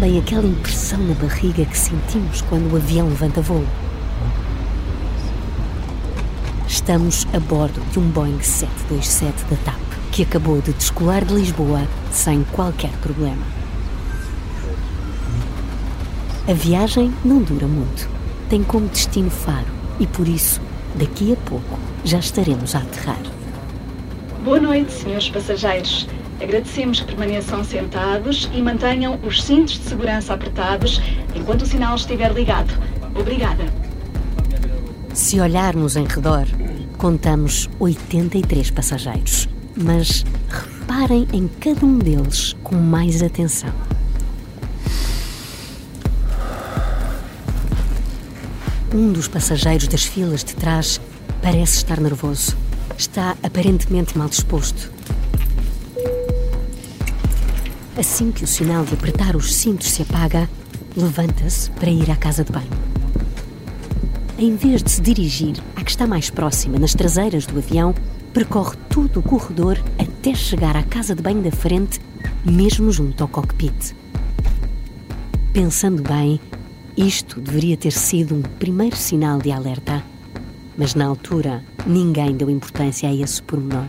Sabem aquela impressão na barriga que sentimos quando o avião levanta voo? Estamos a bordo de um Boeing 727 da TAP, que acabou de descolar de Lisboa sem qualquer problema. A viagem não dura muito. Tem como destino Faro e por isso, daqui a pouco, já estaremos a aterrar. Boa noite, senhores passageiros. Agradecemos que permaneçam sentados e mantenham os cintos de segurança apertados enquanto o sinal estiver ligado. Obrigada. Se olharmos em redor, contamos 83 passageiros, mas reparem em cada um deles com mais atenção. Um dos passageiros das filas de trás parece estar nervoso. Está aparentemente mal disposto. Assim que o sinal de apertar os cintos se apaga, levanta-se para ir à casa de banho. Em vez de se dirigir à que está mais próxima, nas traseiras do avião, percorre todo o corredor até chegar à casa de banho da frente, mesmo junto ao cockpit. Pensando bem, isto deveria ter sido um primeiro sinal de alerta, mas na altura ninguém deu importância a esse pormenor.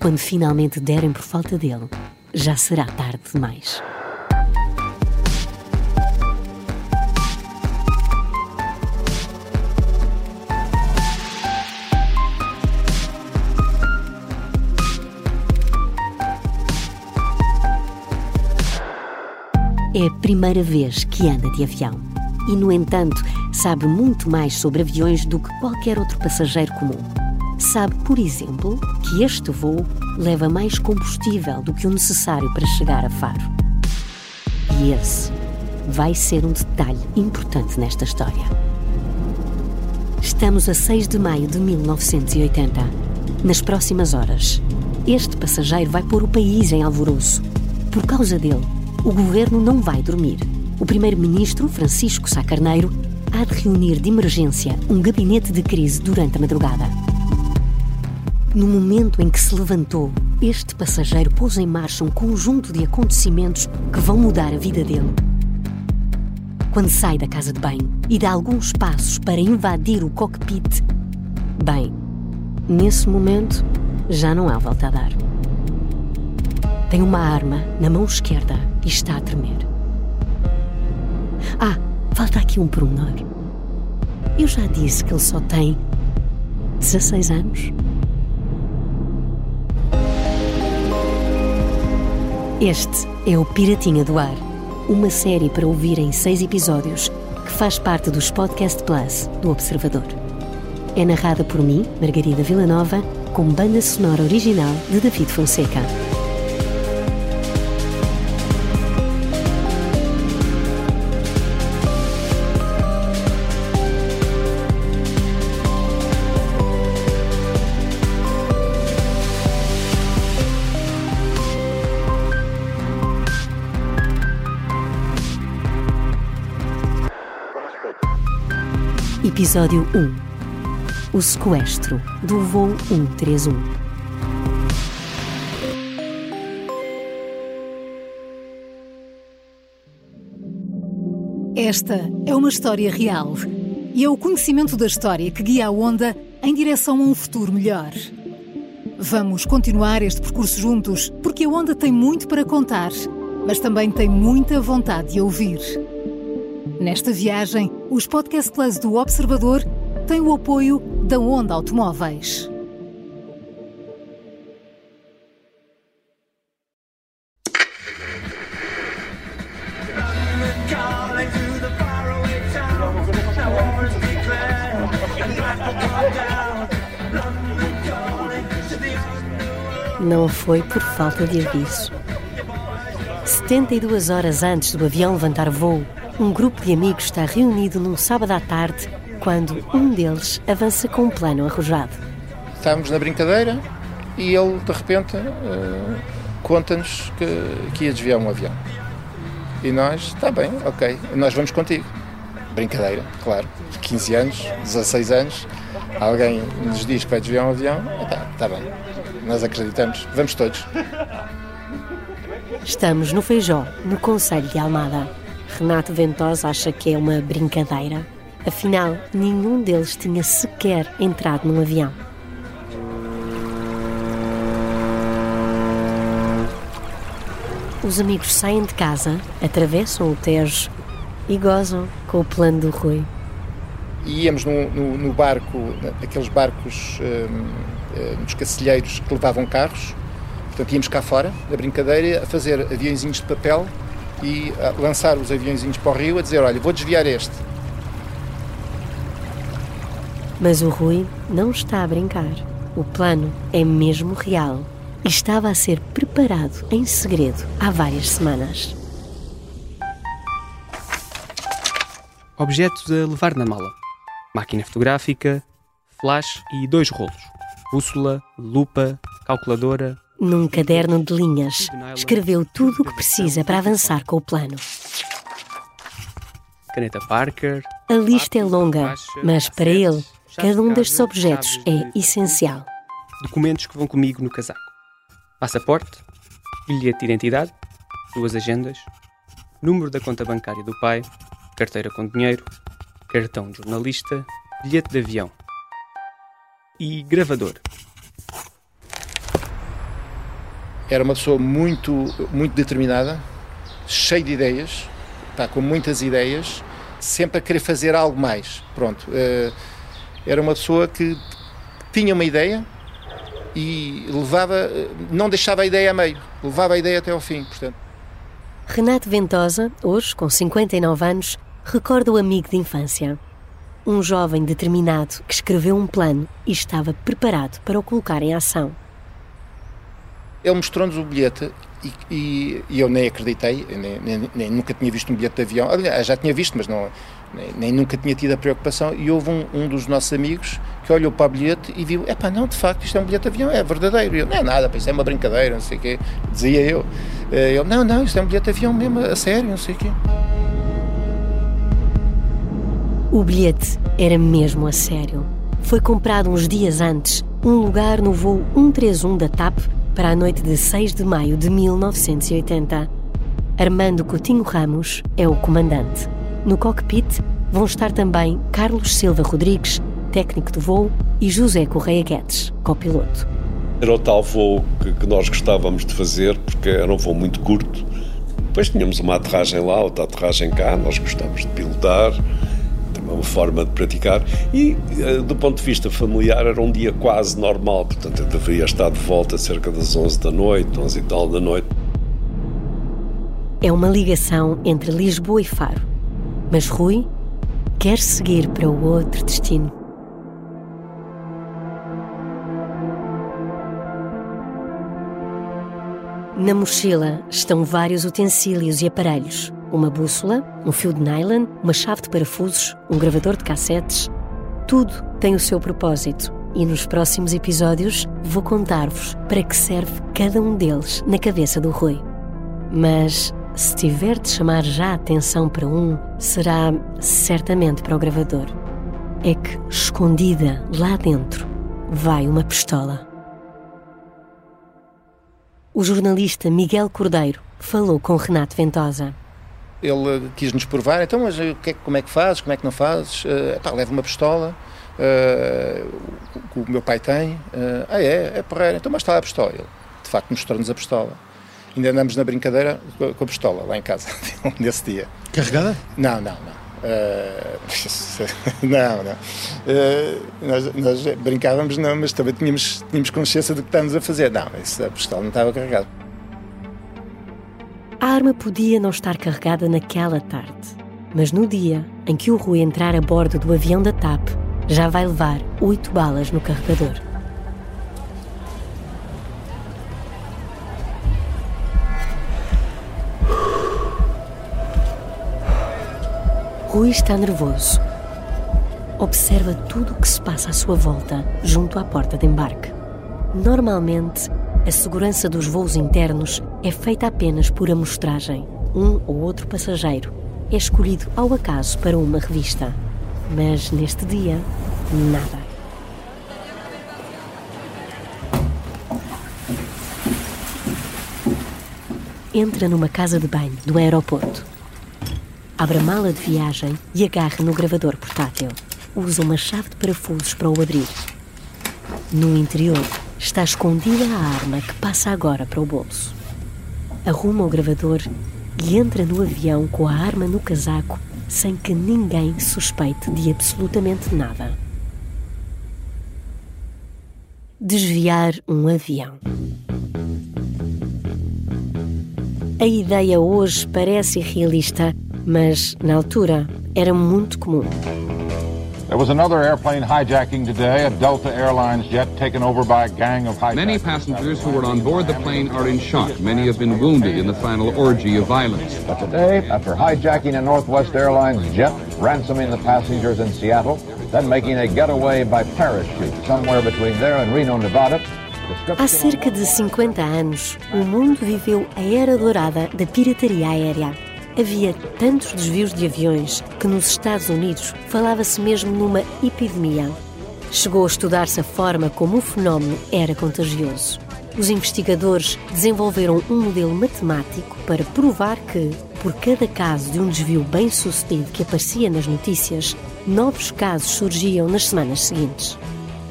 Quando finalmente derem por falta dele, já será tarde demais. É a primeira vez que anda de avião e, no entanto, sabe muito mais sobre aviões do que qualquer outro passageiro comum. Sabe, por exemplo, que este voo leva mais combustível do que o necessário para chegar a Faro. E esse vai ser um detalhe importante nesta história. Estamos a 6 de maio de 1980. Nas próximas horas, este passageiro vai pôr o país em alvoroço. Por causa dele, o governo não vai dormir o primeiro-ministro, Francisco Sá Carneiro, há de reunir de emergência um gabinete de crise durante a madrugada. No momento em que se levantou, este passageiro pôs em marcha um conjunto de acontecimentos que vão mudar a vida dele. Quando sai da casa de banho e dá alguns passos para invadir o cockpit, bem, nesse momento já não há volta a dar. Tem uma arma na mão esquerda e está a tremer. Ah, falta aqui um pormenor. Eu já disse que ele só tem 16 anos. Este é o Piratinha do Ar, uma série para ouvir em seis episódios que faz parte dos Podcast Plus do Observador. É narrada por mim, Margarida Villanova, com banda sonora original de David Fonseca. Episódio 1 O sequestro do voo 131. Esta é uma história real e é o conhecimento da história que guia a onda em direção a um futuro melhor. Vamos continuar este percurso juntos porque a onda tem muito para contar, mas também tem muita vontade de ouvir. Nesta viagem, os Podcast Plus do Observador têm o apoio da Onda Automóveis. Não foi por falta de aviso. 72 horas antes do avião levantar voo, um grupo de amigos está reunido num sábado à tarde quando um deles avança com um plano arrojado. Estávamos na brincadeira e ele, de repente, uh, conta-nos que, que ia desviar um avião. E nós, está bem, ok, nós vamos contigo. Brincadeira, claro. 15 anos, 16 anos, alguém nos diz que vai desviar um avião, está, está bem. Nós acreditamos, vamos todos. Estamos no Feijó, no Conselho de Almada. Renato Ventosa acha que é uma brincadeira. Afinal, nenhum deles tinha sequer entrado num avião. Os amigos saem de casa, atravessam o Tejo e gozam com o plano do Rui. E íamos no, no, no barco, aqueles barcos hum, hum, nos cacilheiros que levavam carros. Portanto, íamos cá fora, da brincadeira, a fazer aviãozinhos de papel e lançar os aviãozinhos para o rio, a dizer: Olha, vou desviar este. Mas o Rui não está a brincar. O plano é mesmo real e estava a ser preparado em segredo há várias semanas. Objetos a levar na mala: máquina fotográfica, flash e dois rolos, bússola, lupa, calculadora. Num caderno de linhas, escreveu tudo o que precisa para avançar com o plano. Caneta Parker. A lista é longa, mas para ele, cada um destes objetos é essencial. Documentos que vão comigo no casaco passaporte, bilhete de identidade, duas agendas, número da conta bancária do pai, carteira com dinheiro, cartão de jornalista, bilhete de avião e gravador. Era uma pessoa muito, muito determinada, cheia de ideias, está com muitas ideias, sempre a querer fazer algo mais. Pronto. Eh, era uma pessoa que tinha uma ideia, e levava, não deixava a ideia a meio, levava a ideia até ao fim, portanto. Renato Ventosa, hoje com 59 anos, recorda o amigo de infância. Um jovem determinado que escreveu um plano e estava preparado para o colocar em ação. Ele mostrou-nos o bilhete e, e, e, eu nem acreditei, nem, nem, nem, nunca tinha visto um bilhete de avião. Aliás, já tinha visto, mas não, nem, nem, nunca tinha tido a preocupação. E houve um, um, dos nossos amigos que olhou para o bilhete e viu: é pá, não, de facto, isto é um bilhete de avião, é verdadeiro. E eu: não é nada, isso é uma brincadeira, não sei o quê. Dizia eu: eh, ele: não, não, isto é um bilhete de avião mesmo, a sério, não sei o quê. O bilhete era mesmo a sério. Foi comprado uns dias antes, um lugar no voo 131 da TAP para a noite de 6 de maio de 1980. Armando Coutinho Ramos é o comandante. No cockpit vão estar também Carlos Silva Rodrigues, técnico de voo, e José Correia Guedes, copiloto. Era o tal voo que, que, nós gostávamos de fazer, porque era um voo muito curto. Depois tínhamos uma aterragem lá, outra aterragem cá, nós gostávamos de pilotar, uma forma de praticar. E, eh, do ponto de vista familiar, era um dia quase normal, portanto, eu deveria estar de volta cerca das 11 da noite, 11 e tal da noite. É uma ligação entre Lisboa e Faro mas Rui quer seguir para o outro destino. Na mochila estão vários utensílios e aparelhos: uma bússola, um fio de nylon, uma chave de parafusos, um gravador de cassetes. Tudo tem o seu propósito e nos próximos episódios vou contar-vos para que serve cada um deles na cabeça do Rui. Mas se tiver de chamar já atenção para um, será certamente para o gravador. É que, escondida lá dentro, vai uma pistola. O jornalista Miguel Cordeiro falou com Renato Ventosa. Ele quis nos provar, então, mas que, como é que fazes, como é que não fazes? Uh, pá, leva uma pistola, uh, o, o meu pai tem. Uh, ah, é, é porreiro, então, mas está a pistola. Ele, de facto, mostrou-nos a pistola ainda andamos na brincadeira com a pistola lá em casa, nesse dia. Carregada? Não, não, não. Uh, não, não. Uh, nós, nós, brincávamos, não, mas também tínhamos, tínhamos consciência do que estávamos a fazer. Não, isso, a pistola não estava carregada. A arma podia não estar carregada naquela tarde, mas no dia em que o Rui entrar a bordo do avião da TAP, já vai levar oito balas no carregador. Rui está nervoso. Observa tudo o que se passa à sua volta, junto à porta de embarque. Normalmente, a segurança dos voos internos é feita apenas por amostragem. Um ou outro passageiro é escolhido ao acaso para uma revista. Mas neste dia, nada. Entra numa casa de banho do aeroporto abre a mala de viagem e agarra no gravador portátil. Usa uma chave de parafusos para o abrir. No interior está escondida a arma que passa agora para o bolso. Arruma o gravador e entra no avião com a arma no casaco sem que ninguém suspeite de absolutamente nada. Desviar um avião. A ideia hoje parece irrealista, mas na altura era muito comum. There was another airplane hijacking today, a Delta Airlines jet taken over by a gang of hijackers. Many passengers who were on board the plane are in shock. Many have been wounded in the final orgy of violence. But today, after hijacking a Northwest Airlines jet, ransoming the passengers in Seattle, then making a getaway by parachute somewhere between there and Reno, Nevada, Há cerca de 50 anos, o mundo viveu a era dourada da pirataria aérea. Havia tantos desvios de aviões que nos Estados Unidos falava-se mesmo numa epidemia. Chegou a estudar-se a forma como o fenómeno era contagioso. Os investigadores desenvolveram um modelo matemático para provar que, por cada caso de um desvio bem sucedido que aparecia nas notícias, novos casos surgiam nas semanas seguintes.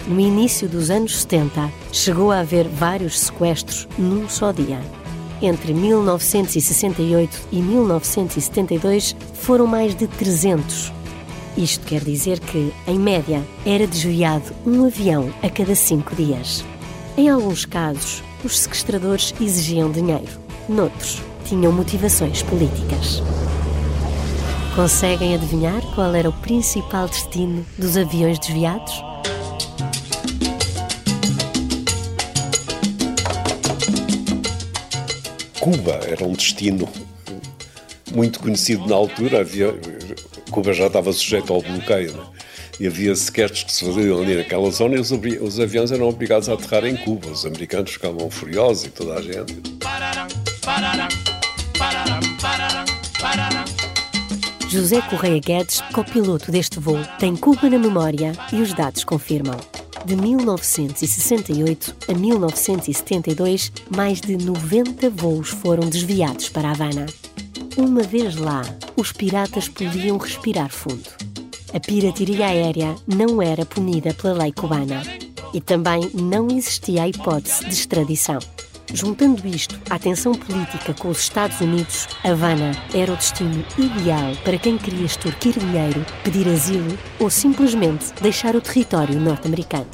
No início dos anos 70, chegou a haver vários sequestros num só dia. Entre 1968 e 1972 foram mais de 300. Isto quer dizer que, em média, era desviado um avião a cada cinco dias. Em alguns casos, os sequestradores exigiam dinheiro. Noutros, tinham motivações políticas. Conseguem adivinhar qual era o principal destino dos aviões desviados? Cuba era um destino muito conhecido na altura. Havia, Cuba já estava sujeito ao bloqueio. Né? E havia sequestros que se faziam ali naquela zona e os, os, aviões eram obrigados a aterrar em Cuba. Os americanos ficavam furiosos e toda a gente. José Correia Guedes, copiloto deste voo, tem Cuba na memória e os dados confirmam. De 1968 a 1972, mais de 90 voos foram desviados para Havana. Uma vez lá, os piratas podiam respirar fundo. A pirataria aérea não era punida pela lei cubana e também não existia a hipótese de extradição. Juntando isto à tensão política com os Estados Unidos, Havana era o destino ideal para quem queria extorquir dinheiro, pedir asilo ou simplesmente deixar o território norte-americano.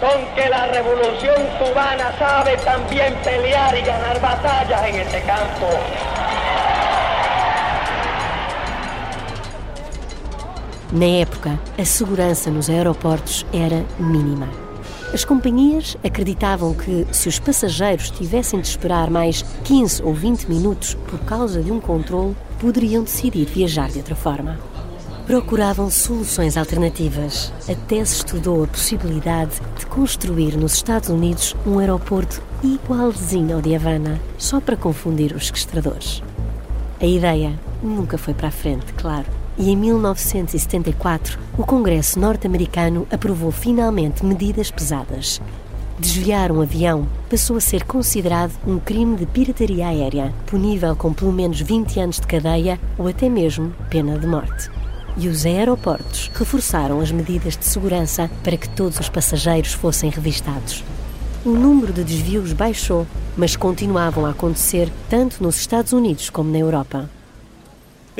Con que a revolução cubana sabe também pelear e ganhar batalhas em este campo. Na época, a segurança nos aeroportos era mínima. As companhias acreditavam que, se os passageiros tivessem de esperar mais 15 ou 20 minutos por causa de um controle, poderiam decidir viajar de outra forma. Procuravam soluções alternativas. Até se estudou a possibilidade de construir nos Estados Unidos um aeroporto igualzinho ao de Havana, só para confundir os sequestradores. A ideia nunca foi para a frente, claro e em 1974 o Congresso norte-americano aprovou finalmente medidas pesadas. Desviar um avião passou a ser considerado um crime de pirataria aérea, punível com pelo menos 20 anos de cadeia ou até mesmo pena de morte. E os aeroportos reforçaram as medidas de segurança para que todos os passageiros fossem revistados. O número de desvios baixou, mas continuavam a acontecer tanto nos Estados Unidos como na Europa.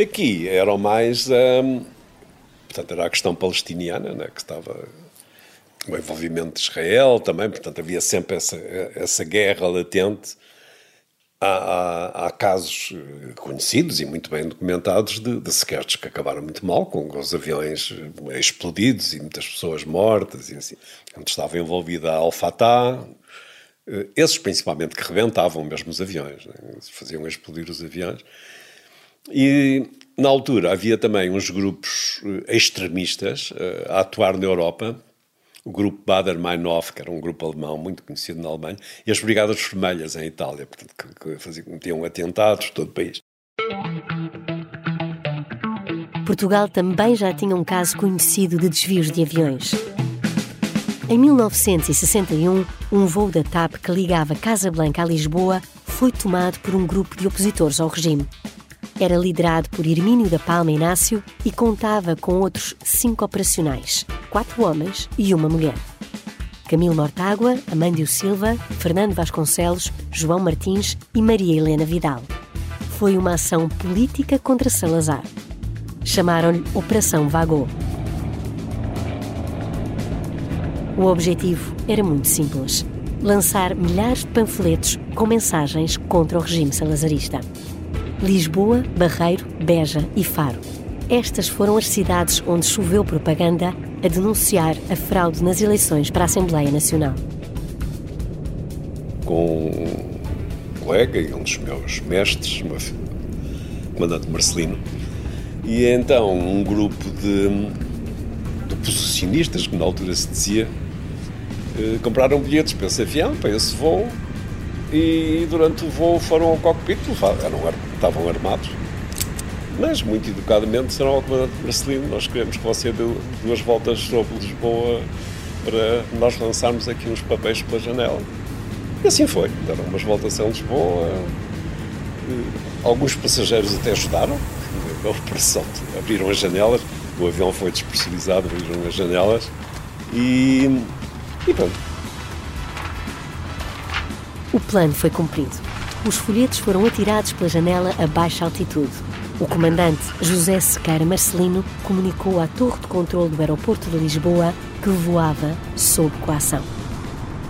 Aqui eram mais. Hum, portanto, era a questão palestiniana, né, que estava. O envolvimento de Israel também, portanto, havia sempre essa, essa guerra latente. Há, há, há, casos eh, conhecidos e muito bem documentados de, de sequestros que acabaram muito mal, com os aviões eh, explodidos e muitas pessoas mortas e assim. Onde estava envolvida a Al-Fatah, eh, esses principalmente que rebentavam mesmo os aviões, né? faziam explodir os aviões. E na altura havia também uns grupos eh, extremistas uh, a atuar na Europa, o grupo Bader-Meinhof, que era um grupo alemão muito conhecido na Alemanha, e as Brigadas Vermelhas em Itália, portanto, que, que faziam, cometiam atentados todo o país. Portugal também já tinha um caso conhecido de desvios de aviões. Em 1961, um voo da TAP que ligava Casablanca a Lisboa foi tomado por um grupo de opositores ao regime. Era liderado por Hermínio da Palma Inácio e contava com outros cinco operacionais, quatro homens e uma mulher. Camilo Mortágua, Amândio Silva, Fernando Vasconcelos, João Martins e Maria Helena Vidal. Foi uma ação política contra Salazar. Chamaram-lhe Operação Vagô. O objetivo era muito simples: lançar milhares de panfletos com mensagens contra o regime salazarista. Lisboa, Barreiro, Beja e Faro. Estas foram as cidades onde choveu propaganda a denunciar a fraude nas eleições para a Assembleia Nacional. Com um colega e um dos meus mestres, o comandante Marcelino, e então um grupo de, de posicionistas, que na altura se dizia, eh, compraram bilhetes para esse avião, para esse voo, e durante o voo foram ao cockpit, eram, estavam armados, mas muito educadamente disseram ao comandante Marcelino: Nós queremos que você dê duas voltas sobre Lisboa para nós lançarmos aqui uns papéis pela janela. E assim foi. Deram umas voltas em Lisboa. Alguns passageiros até ajudaram a operação. Abriram as janelas, o avião foi despressurizado, abriram as janelas e, e pronto. O plano foi cumprido. Os folhetos foram atirados pela janela a baixa altitude. O comandante José Sequeira Marcelino comunicou à torre de controle do aeroporto de Lisboa que voava sob coação.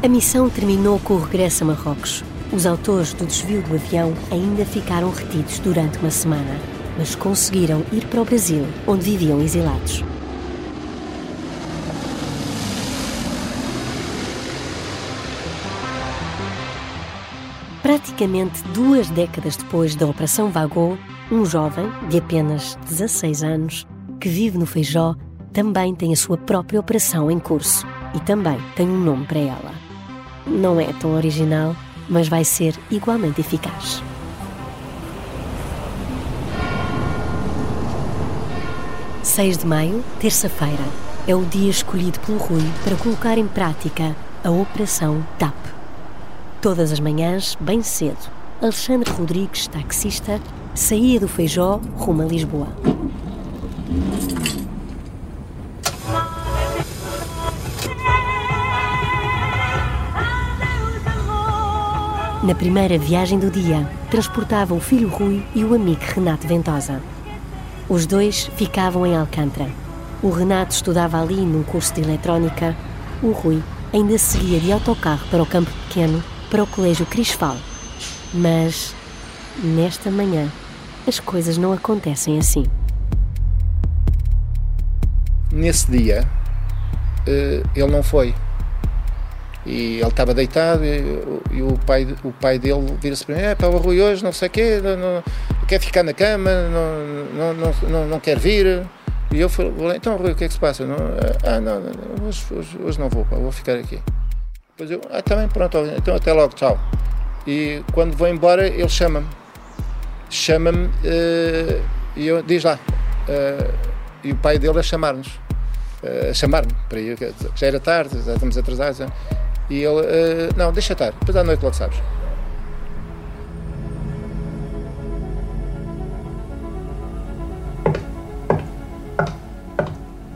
A missão terminou com o regresso a Marrocos. Os autores do desvio do avião ainda ficaram retidos durante uma semana, mas conseguiram ir para o Brasil, onde viviam exilados. Praticamente duas décadas depois da Operação Vagô, um jovem de apenas 16 anos que vive no Feijó também tem a sua própria operação em curso e também tem um nome para ela. Não é tão original, mas vai ser igualmente eficaz. Seis de maio, terça-feira, é o dia escolhido pelo Rui para colocar em prática a Operação TAP. Todas as manhãs, bem cedo, Alexandre Rodrigues, taxista, saía do Feijó rumo a Lisboa. Na primeira viagem do dia, transportava o filho Rui e o amigo Renato Ventosa. Os dois ficavam em Alcântara. O Renato estudava ali num curso de eletrónica. O Rui ainda seguia de autocarro para o campo pequeno para o Colégio Crisfal. Mas, nesta manhã, as coisas não acontecem assim. Nesse dia, eh, ele não foi. E ele estava deitado e, o, pai, o pai dele vira-se para mim: é, para o Rui hoje, não sei o quê, não, não, quer ficar na cama, não, não, não, não, quer vir. E eu falei: então, Rui, o que é que se passa? Não, ah, não, hoje, hoje, hoje não vou, pá, vou ficar aqui. Depois eu, ah, também, pronto, então até logo, tchau. E quando vou embora, ele chama-me. Chama-me uh, e eu, diz lá. Uh, e o pai dele a chamar-nos. Uh, a chamar-me para ir, já era tarde, já estamos atrasados. E ele, não, deixa estar, depois à noite logo sabes.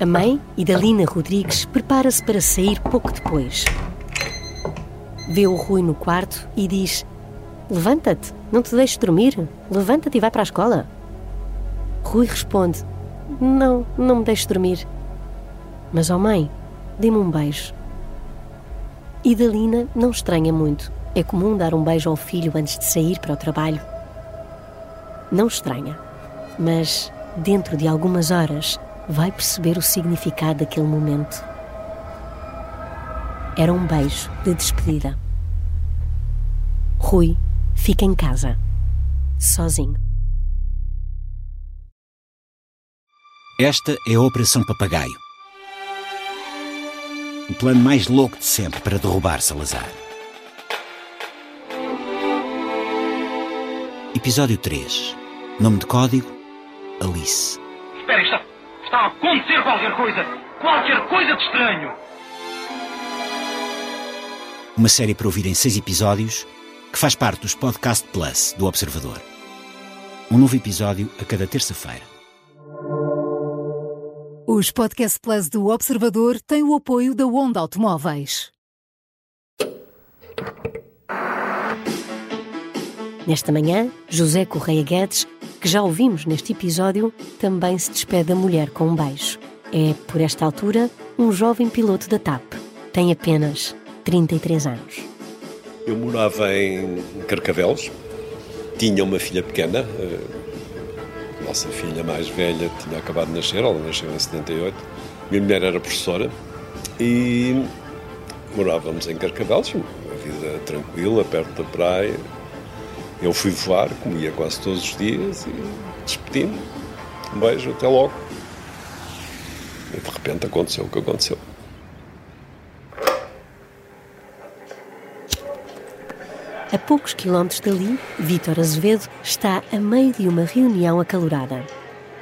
A mãe, Idalina Rodrigues, prepara-se para sair pouco depois. Vê o Rui no quarto e diz: Levanta-te, não te deixes dormir. Levanta-te e vai para a escola. Rui responde: Não, não me deixes dormir. Mas, ó oh mãe, dê-me um beijo. Idalina não estranha muito. É comum dar um beijo ao filho antes de sair para o trabalho. Não estranha, mas dentro de algumas horas vai perceber o significado daquele momento. Era um beijo de despedida. Rui fica em casa, sozinho. Esta é a Operação Papagaio. O plano mais louco de sempre para derrubar Salazar. Episódio 3. Nome de código: Alice. Espera, está, está a acontecer qualquer coisa! Qualquer coisa de estranho! Uma série para ouvir em seis episódios que faz parte dos Podcast Plus do Observador. Um novo episódio a cada terça-feira. Os Podcast Plus do Observador têm o apoio da Onda Automóveis. Nesta manhã, José Correia Guedes, que já ouvimos neste episódio, também se despede da mulher com um beijo. É, por esta altura, um jovem piloto da TAP. Tem apenas 33 anos. Eu morava em Carcavelos, tinha uma filha pequena, a nossa filha mais velha tinha acabado de nascer, ela nasceu em 78. Minha mulher era professora e morávamos em Carcavelos, uma vida tranquila, perto da praia. Eu fui voar, comia quase todos os dias e despedi-me. Um beijo, até logo. E de repente aconteceu o que aconteceu. A poucos quilómetros dali, Vítor Azevedo está a meio de uma reunião acalorada.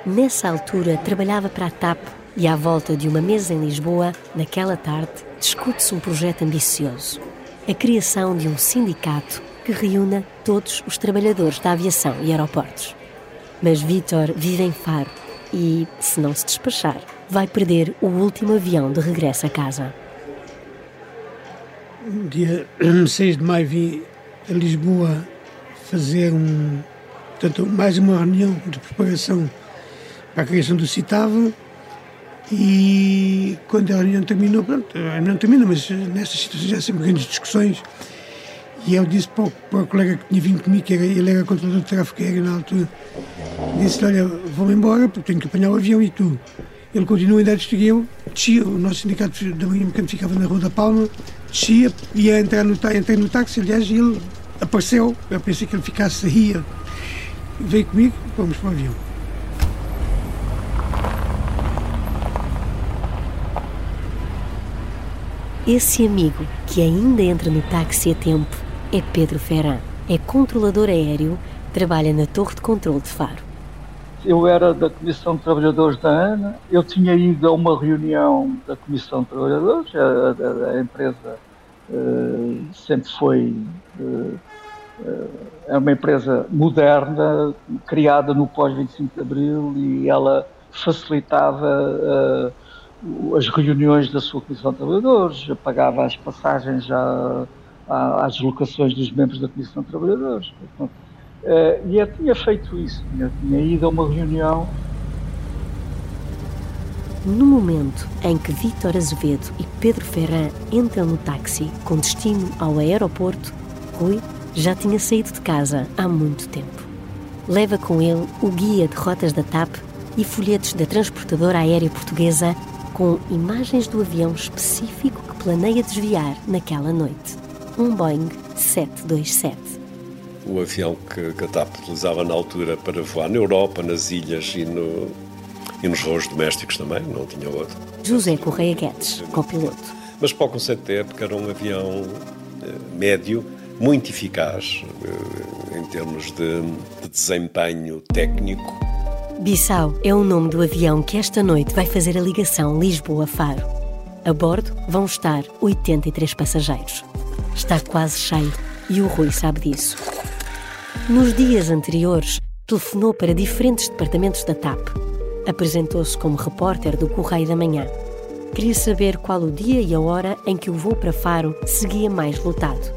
Nessa altura, trabalhava para a TAP e, à volta de uma mesa em Lisboa, naquela tarde, discute-se um projeto ambicioso: a criação de um sindicato que reúna todos os trabalhadores da aviação e aeroportos. Mas Vítor vive em Faro e, se não se despachar, vai perder o último avião de regresso a casa. Dia 6 de maio vim a Lisboa fazer um, portanto, mais uma reunião de preparação para a criação do CITAV e quando a reunião terminou, pronto, a reunião termina, mas nestas situações há sempre grandes discussões e eu disse para o, para o colega que tinha vindo comigo, que era, ele era controlador de tráfego aéreo na altura, disse olha, vou-me embora porque tenho que apanhar o avião e tu. Ele continua ainda a eu descia, o nosso sindicato da Marinha Mecânica ficava na Rua da Palma, descia, ia entrar no, entrei no táxi, aliás, e ele apareceu, eu pensei que ele ficasse aí, veio comigo, vamos para o avião. Esse amigo que ainda entra no táxi a tempo é Pedro Ferran. É controlador aéreo, trabalha na Torre de Controlo de Faro. Eu era da Comissão de Trabalhadores da ANA, eu tinha ido a uma reunião da Comissão de Trabalhadores, a, a, a empresa uh, sempre foi uh, é uma empresa moderna, criada no pós-25 de Abril e ela facilitava uh, as reuniões da sua Comissão de Trabalhadores, pagava as passagens à, à, às locações dos membros da Comissão de Trabalhadores. Portanto, uh, e eu tinha feito isso, tinha, tinha ido a uma reunião no momento em que Vítor Azevedo e Pedro Ferran entram no táxi com destino ao aeroporto, Rui já tinha saído de casa há muito tempo. Leva com ele o guia de rotas da TAP e folhetos da transportadora aérea portuguesa com imagens do avião específico que planeia desviar naquela noite. Um Boeing 727. O avião que, TAP utilizava na altura para voar na Europa, nas ilhas e, no, e nos voos domésticos também, não tinha outro. José Correia Guedes, copiloto. Mas para o conceito da época era um avião eh, médio, muito eficaz eh, em termos de, de desempenho técnico. Bissau é o nome do avião que esta noite vai fazer a ligação Lisboa-Faro. A bordo vão estar 83 passageiros. Está quase cheio e o Rui sabe disso. Nos dias anteriores, telefonou para diferentes departamentos da TAP. Apresentou-se como repórter do Correio da Manhã. Queria saber qual o dia e a hora em que o voo para Faro seguia mais lotado.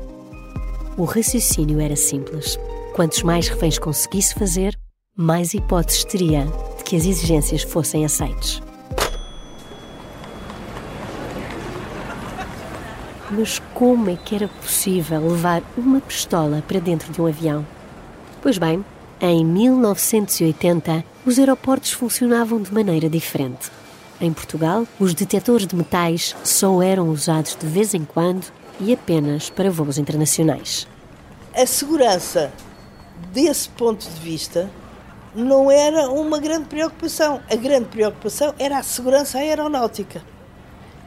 O raciocínio era simples. Quantos mais reféns conseguisse fazer, mais hipóteses teria de que as exigências fossem aceites. Mas como é que era possível levar uma pistola para dentro de um avião? Pois bem, em 1980, os aeroportos funcionavam de maneira diferente. Em Portugal, os detectores de metais só eram usados de vez em quando e apenas para voos internacionais. A segurança, desse ponto de vista, não era uma grande preocupação. A grande preocupação era a segurança aeronáutica.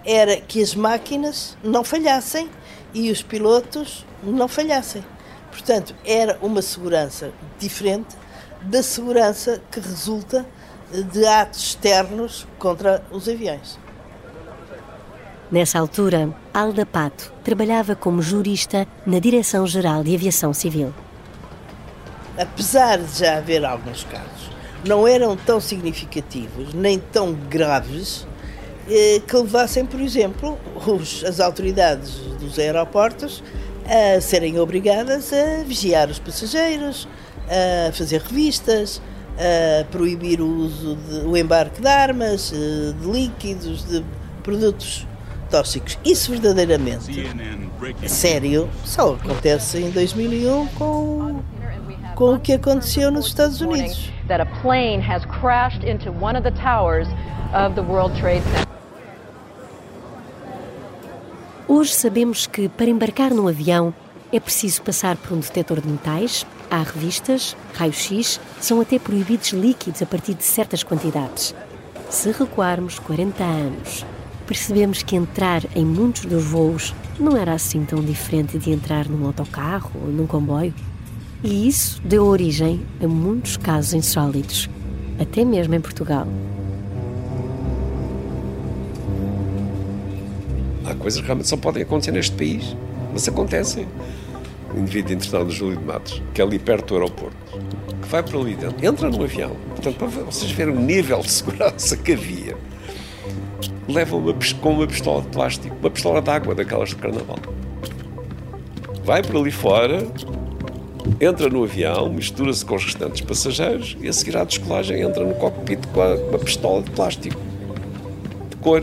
Era que as máquinas não falhassem e os pilotos não falhassem. Portanto, era uma segurança diferente da segurança que resulta de atos externos contra os aviões. Nessa altura, Alda Pato trabalhava como jurista na Direção-Geral de Aviação Civil. apesar de já haver alguns casos, não eram tão significativos nem tão graves eh, que levassem, por exemplo, os, as autoridades dos aeroportos a serem obrigadas a vigiar os passageiros, a fazer revistas, a proibir o uso de, o embarque de armas, eh, de líquidos, de produtos tóxicos. Isso verdadeiramente sério só acontece em 2001 com com o que aconteceu nos Estados Unidos. That a plane has crashed into one of the towers of the World Trade Center. Hoje sabemos que para embarcar num avião é preciso passar por um detector de metais, há revistas, raio-x, são até proibidos líquidos a partir de certas quantidades. Se recuarmos 40 anos, percebemos que entrar em muitos dos voos não era assim tão diferente de entrar num autocarro ou num comboio. E isso deu origem a muitos casos insólitos, até mesmo em Portugal. Há coisas que realmente só podem acontecer neste país, mas acontecem. O indivíduo internado Júlio de Matos, que é ali perto do aeroporto, que vai para ali dentro, entra no avião. Portanto, para vocês verem o nível de segurança que havia, leva uma, com uma pistola de plástico, uma pistola de água daquelas de carnaval. Vai para ali fora, entra no avião, mistura-se com os restantes passageiros e a seguir à descolagem entra no cockpit com a, uma pistola de plástico de cor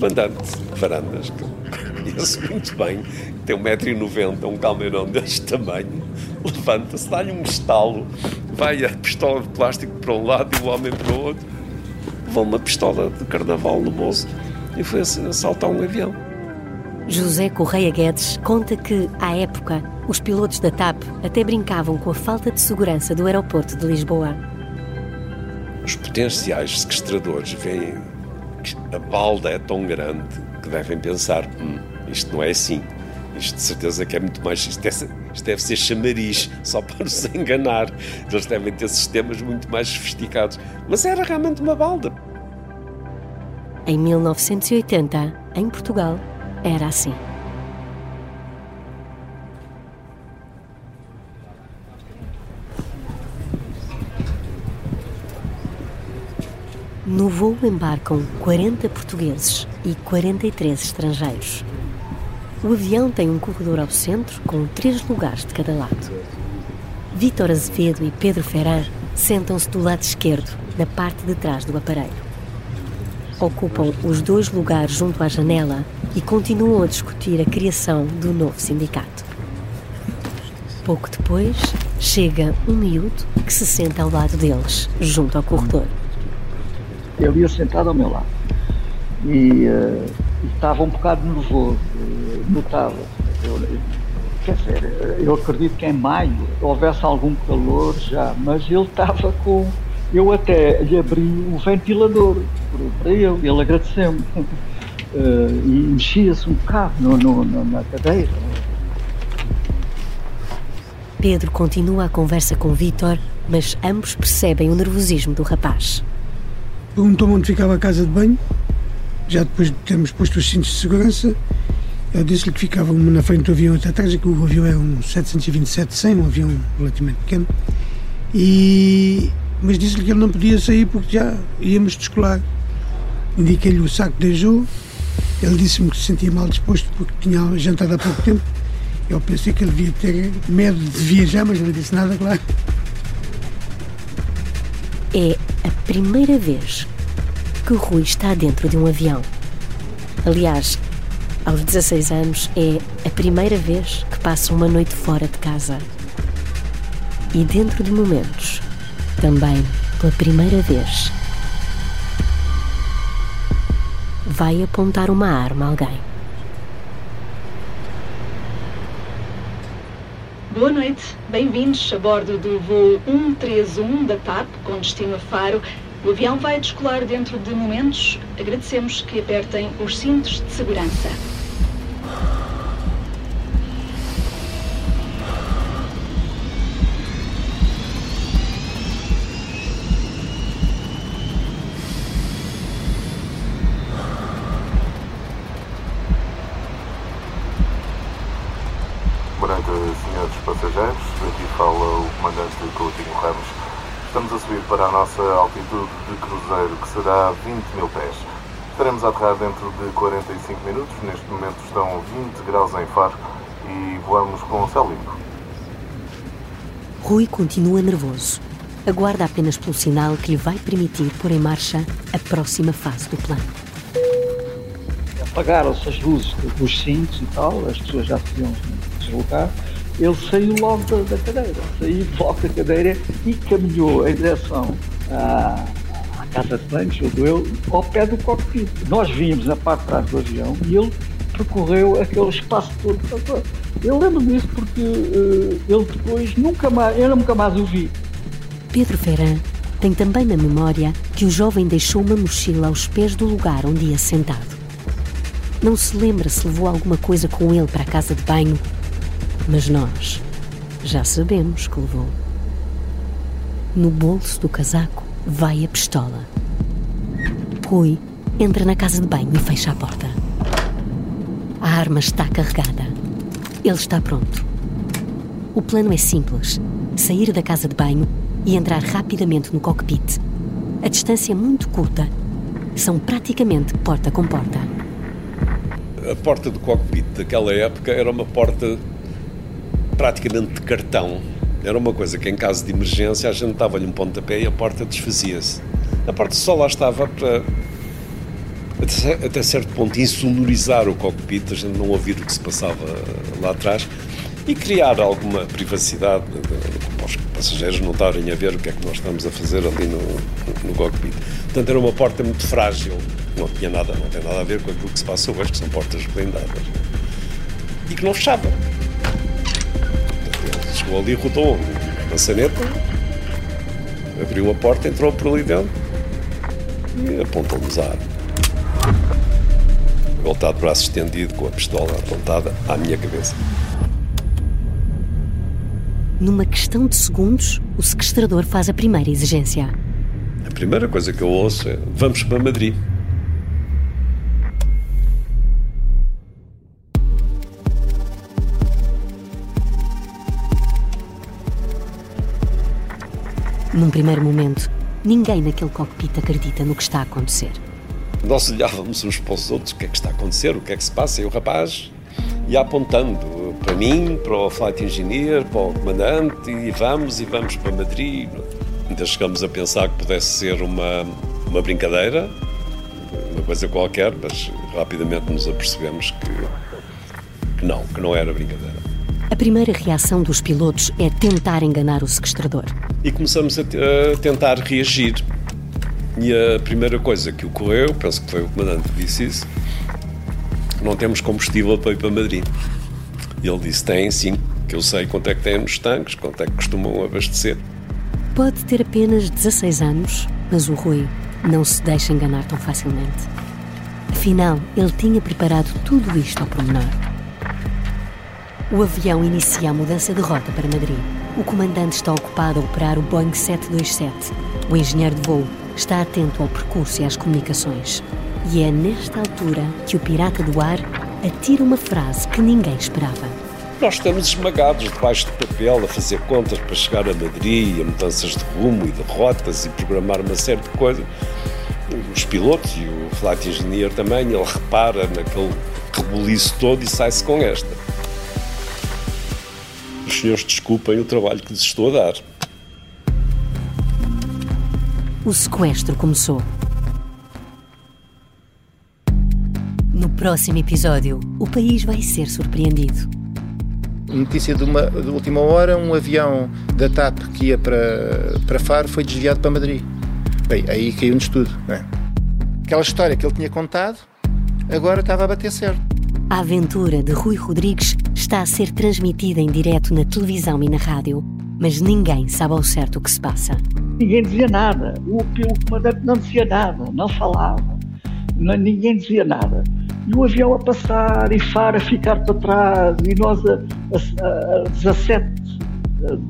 mandante varandas que conheço muito bem tem 1,90m, um calmeirão deste tamanho. Levanta-se, dá-lhe um estalo vai a pistola de plástico para um lado e o homem para o outro. Levou uma pistola de carnaval no bolso e foi assaltar um avião. José Correia Guedes conta que, à época, os pilotos da TAP até brincavam com a falta de segurança do aeroporto de Lisboa. Os potenciais sequestradores veem a balda é tão grande que devem pensar: hum, isto não é assim. Isto de certeza que é muito mais. Isto, isto deve ser chamariz, só para nos enganar. Eles devem ter sistemas muito mais sofisticados. Mas era realmente uma balda. Em 1980, em Portugal, era assim. No voo embarcam 40 portugueses e 43 estrangeiros. O avião tem um corredor ao centro com três lugares de cada lado. Vítor Azevedo e Pedro Ferran sentam-se do lado esquerdo, na parte de trás do aparelho. Ocupam os dois lugares junto à janela e continuam a discutir a criação do novo sindicato. Pouco depois, chega um miúdo que se senta ao lado deles, junto ao corredor. Ele ia sentado ao meu lado e, uh, estava um bocado nervoso, uh, notava. Eu, quer dizer, eu acredito que em maio houvesse algum calor já, mas ele estava com. Eu até lhe abri o ventilador para ele, ele agradeceu-me. Uh, e mexia-se um bocado no, no, no, na cadeira. Pedro continua a conversa com Vítor, mas ambos percebem o nervosismo do rapaz. Perguntou-me onde ficava a casa de banho, já depois de termos posto os cintos de segurança. Eu disse-lhe que ficava uma na frente do avião até atrás, que o avião é um 727-100, um avião relativamente pequeno. E... Mas disse-lhe que ele não podia sair porque já íamos descolar. Indiquei-lhe o saco de ajuda ele disse-me que se sentia mal disposto porque tinha jantado há pouco tempo. Eu pensei que ele devia ter medo de viajar, mas não disse nada, claro. É a primeira vez que o Rui está dentro de um avião. Aliás, aos 16 anos é a primeira vez que passa uma noite fora de casa. E dentro de momentos, também pela primeira vez, vai apontar uma arma a alguém. Boa noite, bem-vindos a bordo do voo 131 da TAP com destino a Faro. O avião vai descolar dentro de momentos. Agradecemos que apertem os cintos de segurança. Para a nossa altitude de cruzeiro, que será 20 mil pés. Estaremos a aterrar dentro de 45 minutos. Neste momento estão 20 graus em Faro e voamos com o céu limpo. Rui continua nervoso. Aguarda apenas pelo sinal que lhe vai permitir pôr em marcha a próxima fase do plano. Apagaram-se as luzes dos cintos e tal, as pessoas já se podiam deslocar. Ele saiu logo da, da cadeira, saiu logo da cadeira e caminhou em direção à, à casa de banho, julgo eu, ao pé do cockpit. Nós vínhamos na parte de trás do avião e ele percorreu aquele espaço todo. Eu lembro disso porque uh, ele depois nunca mais, eu nunca mais o vi. Pedro Ferran tem também na memória que o jovem deixou uma mochila aos pés do lugar onde ia sentado. Não se lembra se levou alguma coisa com ele para a casa de banho, mas nós já sabemos que levou. No bolso do casaco vai a pistola. Rui entra na casa de banho e fecha a porta. A arma está carregada. Ele está pronto. O plano é simples: sair da casa de banho e entrar rapidamente no cockpit. A distância é muito curta. São praticamente porta com porta. A porta do cockpit daquela época era uma porta praticamente de cartão. Era uma coisa que, em caso de emergência, a gente dava-lhe um pontapé e a porta desfazia-se. A porta só lá estava para, até, certo ponto, insonorizar o cockpit, a gente não ouvir o que se passava lá atrás e criar alguma privacidade para os passageiros não estarem a ver o que é que nós estamos a fazer ali no, no cockpit. Portanto, era uma porta muito frágil, não tinha nada, não tem nada a ver com aquilo que se passa hoje, que são portas blindadas. E que não fechava. Chegou ali, rodou uma saneta, abriu a porta, entrou por ali dentro e apontou-nos a arma. Voltado de braço estendido, com a pistola apontada à minha cabeça. Numa questão de segundos, o sequestrador faz a primeira exigência. A primeira coisa que eu ouço é: vamos para Madrid. Num primeiro momento, ninguém naquele cockpit acredita no que está a acontecer. Nós olhávamos uns para os outros: o que é que está a acontecer? O que é que se passa? E o rapaz ia apontando para mim, para o flight engineer, para o comandante, e vamos, e vamos para Madrid. Ainda chegamos a pensar que pudesse ser uma, uma brincadeira, uma coisa qualquer, mas rapidamente nos apercebemos que, que não, que não era brincadeira. A primeira reação dos pilotos é tentar enganar o sequestrador. E começamos a, a tentar reagir. E a primeira coisa que ocorreu, penso que foi o comandante que disse isso, não temos combustível para ir para Madrid. E ele disse: tem sim, que eu sei quanto é que tem nos tanques, quanto é que costumam abastecer. Pode ter apenas 16 anos, mas o Rui não se deixa enganar tão facilmente. Afinal, ele tinha preparado tudo isto ao pormenor. O avião inicia a mudança de rota para Madrid. O comandante está ocupado a operar o Boeing 727. O engenheiro de voo está atento ao percurso e às comunicações. E é nesta altura que o pirata do ar atira uma frase que ninguém esperava. Nós estamos esmagados debaixo de papel a fazer contas para chegar a Madrid, a mudanças de rumo e de rotas e programar uma série de coisas. Os pilotos e o flight engineer também, ele repara naquele rebuliço todo e sai-se com esta. Os senhores desculpem o trabalho que lhes estou a dar. O sequestro começou. No próximo episódio, o país vai ser surpreendido. Notícia de, uma, de última hora: um avião da TAP que ia para, para Faro foi desviado para Madrid. Bem, aí caiu-nos tudo. Não é? Aquela história que ele tinha contado, agora estava a bater certo. A aventura de Rui Rodrigues está a ser transmitida em direto na televisão e na rádio, mas ninguém sabe ao certo o que se passa. Ninguém dizia nada. O, o comandante não dizia nada, não falava. Não, ninguém dizia nada e o avião a passar e Faro a ficar para trás e nós a, a, a 17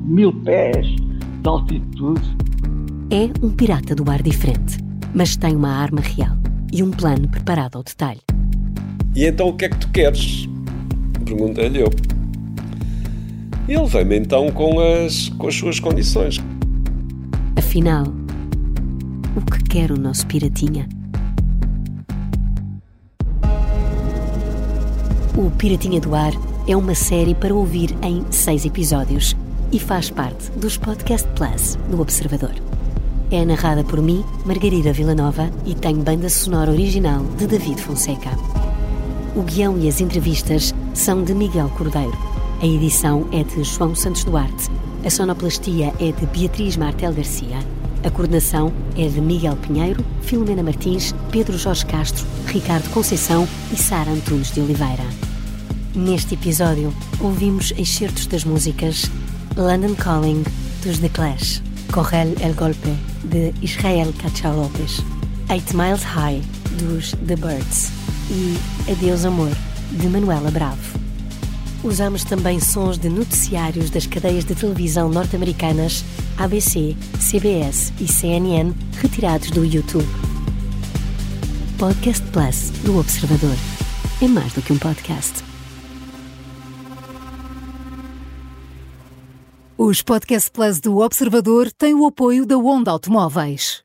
mil pés de altitude. É um pirata do ar diferente, mas tem uma arma real e um plano preparado ao detalhe. E então o que é que tu queres? Perguntei-lhe eu. E ele veio-me então com as, com as suas condições. Afinal, o que quer o nosso piratinha? O Piratinha do Ar é uma série para ouvir em seis episódios e faz parte dos Podcast Plus do Observador. É narrada por mim, Margarida Villanova, e tem banda sonora original de David Fonseca. O guião e as entrevistas são de Miguel Cordeiro. A edição é de João Santos Duarte. A sonoplastia é de Beatriz Martel Garcia. A coordenação é de Miguel Pinheiro, Filomena Martins, Pedro Jorge Castro, Ricardo Conceição e Sara Antunes de Oliveira. Neste episódio, ouvimos excertos das músicas London Calling, dos The Clash, Correl El Golpe, de Israel Cachao Lopes, Eight Miles High, dos The Birds e Adeus Amor, de Manuela Bravo. Usamos também sons de noticiários das cadeias de televisão norte-americanas ABC, CBS e CNN retirados do YouTube. Podcast Plus do Observador. É mais do que um podcast. Os Podcast Plus do Observador têm o apoio da Onda Automóveis.